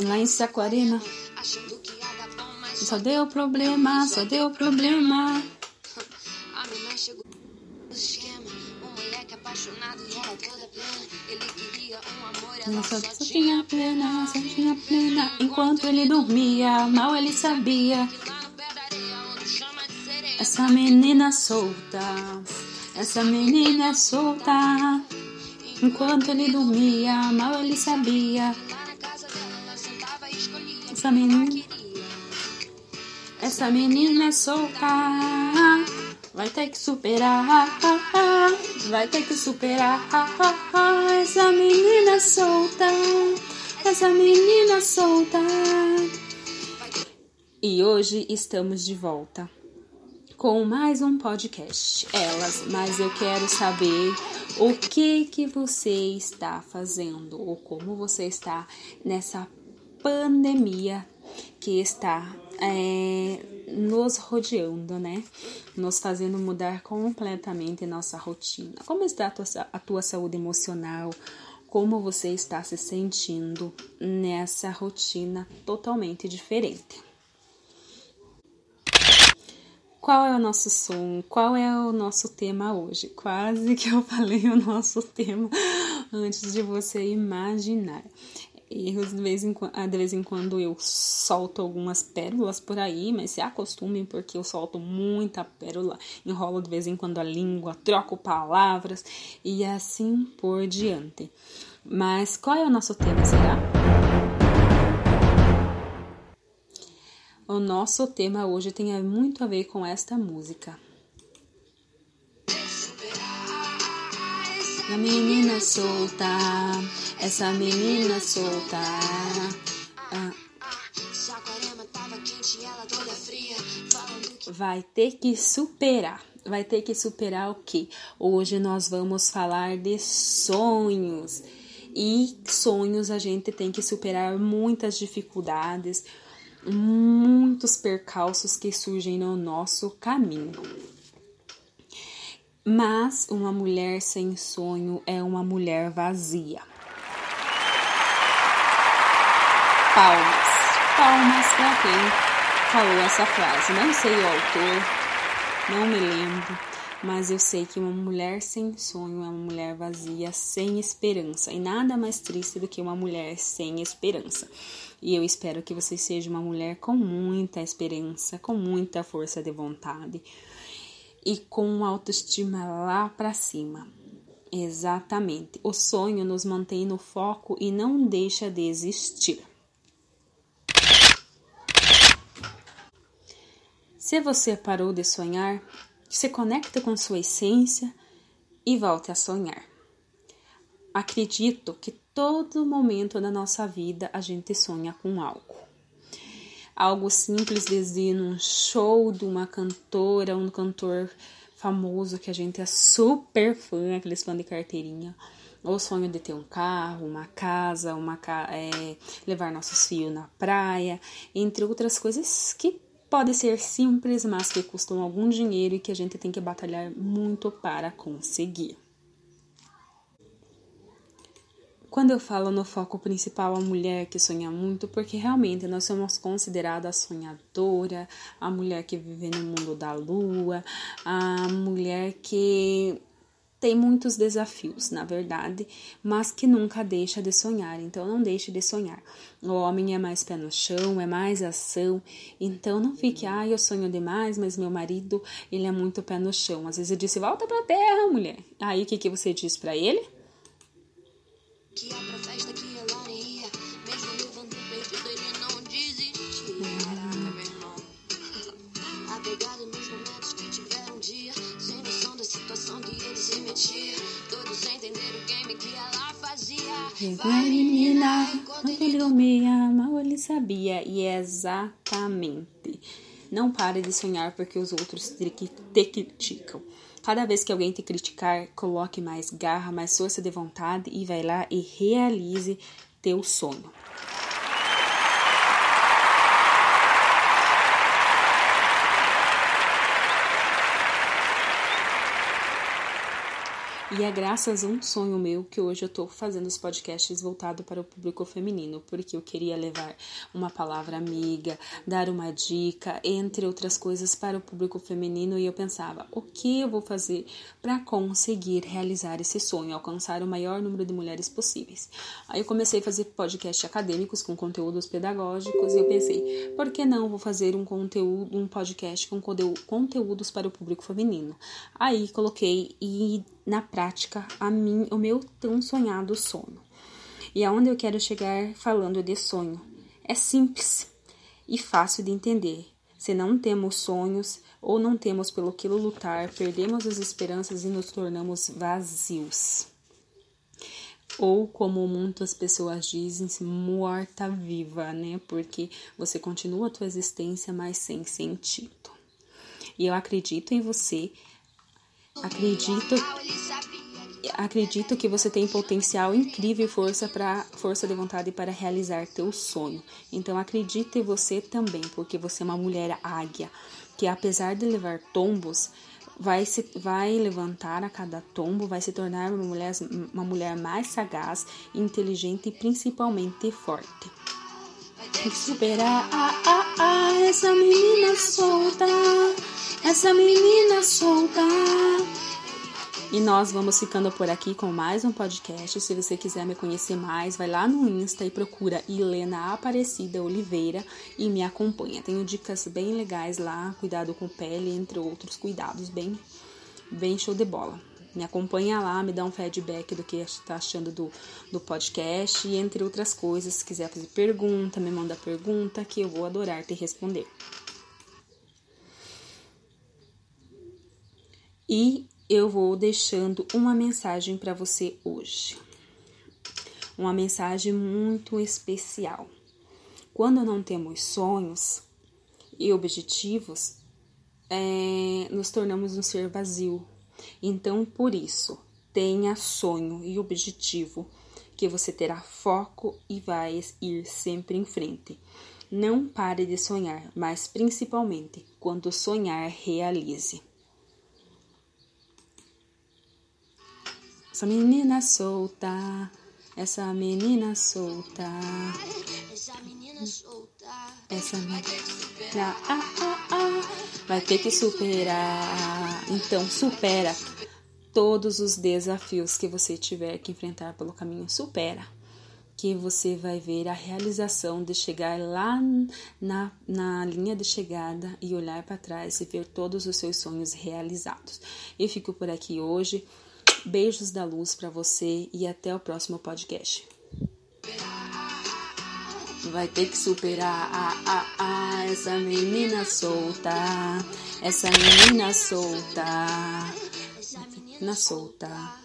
Lá em Saquarema. Só deu problema, só deu problema. A menina chegou no esquema. O moleque apaixonado e ela toda plena. Ele queria um amor, ela só, só, tinha plena, só tinha plena. Enquanto ele dormia, mal ele sabia. Essa menina solta, essa menina é solta. Enquanto ele dormia, mal ele sabia. Essa menina, essa menina é solta. Vai ter que superar, vai ter que superar. Essa menina é solta, essa menina é solta. E hoje estamos de volta com mais um podcast. Elas, mas eu quero saber o que que você está fazendo ou como você está nessa pandemia que está é, nos rodeando, né? Nos fazendo mudar completamente nossa rotina. Como está a tua, a tua saúde emocional? Como você está se sentindo nessa rotina totalmente diferente? Qual é o nosso som? Qual é o nosso tema hoje? Quase que eu falei o nosso tema antes de você imaginar. Erros de vez, em, quando- de vez em quando eu solto algumas pérolas por aí, mas se acostumem porque eu solto muita pérola, enrolo de vez em quando a língua, troco palavras e assim por diante. Mas qual é o nosso tema, será? O nosso tema hoje tem muito a ver com esta música. A menina solta, essa menina solta. Que vai ter que superar. Vai ter que superar o quê? Hoje nós vamos falar de sonhos. E sonhos a gente tem que superar muitas dificuldades, muitos percalços que surgem no nosso caminho. Mas uma mulher sem sonho é uma mulher vazia. Palmas. Palmas para quem falou essa frase. Não sei o autor, não me lembro, mas eu sei que uma mulher sem sonho é uma mulher vazia, sem esperança. E nada mais triste do que uma mulher sem esperança. E eu espero que você seja uma mulher com muita esperança, com muita força de vontade e com autoestima lá para cima. Exatamente. O sonho nos mantém no foco e não deixa de existir. Se você parou de sonhar, se conecte com sua essência e volte a sonhar. Acredito que todo momento da nossa vida a gente sonha com algo. Algo simples, desde ir num show de uma cantora, um cantor famoso que a gente é super fã, aqueles fãs de carteirinha. O sonho de ter um carro, uma casa, uma ca- é, levar nossos filhos na praia, entre outras coisas que podem ser simples, mas que custam algum dinheiro e que a gente tem que batalhar muito para conseguir. Quando eu falo no foco principal a mulher que sonha muito, porque realmente nós somos consideradas a sonhadora, a mulher que vive no mundo da lua, a mulher que tem muitos desafios, na verdade, mas que nunca deixa de sonhar. Então não deixe de sonhar. O homem é mais pé no chão, é mais ação. Então não fique, ah, eu sonho demais, mas meu marido, ele é muito pé no chão. Às vezes eu disse, volta pra terra, mulher. Aí o que, que você diz para ele? Que ia pra festa que ela ia. Mesmo levando perdido, ele não desistia. Caraca, meu irmão. Apegado nos momentos que tiveram um dia. Sem noção da situação que ele se metia. Todos sem entender o game que ela fazia. Vai, menina, quando ele dormia, mal ele sabia. E é exatamente. Não pare de sonhar porque os outros te criticam. Cada vez que alguém te criticar, coloque mais garra, mais força de vontade e vai lá e realize teu sonho. E é graças a um sonho meu que hoje eu tô fazendo os podcasts voltado para o público feminino, porque eu queria levar uma palavra amiga, dar uma dica, entre outras coisas, para o público feminino. E eu pensava, o que eu vou fazer para conseguir realizar esse sonho, alcançar o maior número de mulheres possíveis? Aí eu comecei a fazer podcasts acadêmicos com conteúdos pedagógicos e eu pensei, por que não vou fazer um conteúdo, um podcast com conteúdos para o público feminino? Aí coloquei e na prática a mim, o meu tão sonhado sono. E aonde eu quero chegar falando de sonho? É simples e fácil de entender. Se não temos sonhos ou não temos pelo que lutar, perdemos as esperanças e nos tornamos vazios. Ou como muitas pessoas dizem, morta viva, né? Porque você continua a tua existência, mas sem sentido. E eu acredito em você Acredito acredito que você tem potencial incrível e força para força de vontade para realizar teu sonho. Então acredite em você também, porque você é uma mulher águia que apesar de levar tombos, vai se vai levantar a cada tombo, vai se tornar uma mulher uma mulher mais sagaz, inteligente e principalmente forte. Tem que superar ah, ah, ah, essa menina solta essa menina solta. E nós vamos ficando por aqui com mais um podcast. Se você quiser me conhecer mais, vai lá no Insta e procura Helena Aparecida Oliveira e me acompanha. Tenho dicas bem legais lá, cuidado com pele, entre outros cuidados, bem, bem show de bola. Me acompanha lá, me dá um feedback do que está achando do, do podcast e entre outras coisas. Se quiser fazer pergunta, me manda pergunta que eu vou adorar te responder. E eu vou deixando uma mensagem para você hoje. Uma mensagem muito especial. Quando não temos sonhos e objetivos, é, nos tornamos um ser vazio. Então, por isso, tenha sonho e objetivo, que você terá foco e vai ir sempre em frente. Não pare de sonhar, mas principalmente quando sonhar, realize. Essa menina solta, essa menina solta. Essa menina solta. Essa menina. Ah, ah, ah, vai ter que superar. Então, supera todos os desafios que você tiver que enfrentar pelo caminho. Supera. Que você vai ver a realização de chegar lá na, na linha de chegada e olhar para trás e ver todos os seus sonhos realizados. Eu fico por aqui hoje. Beijos da luz para você e até o próximo podcast. Vai ter que superar ah, ah, ah, essa menina solta, essa menina solta, essa menina solta.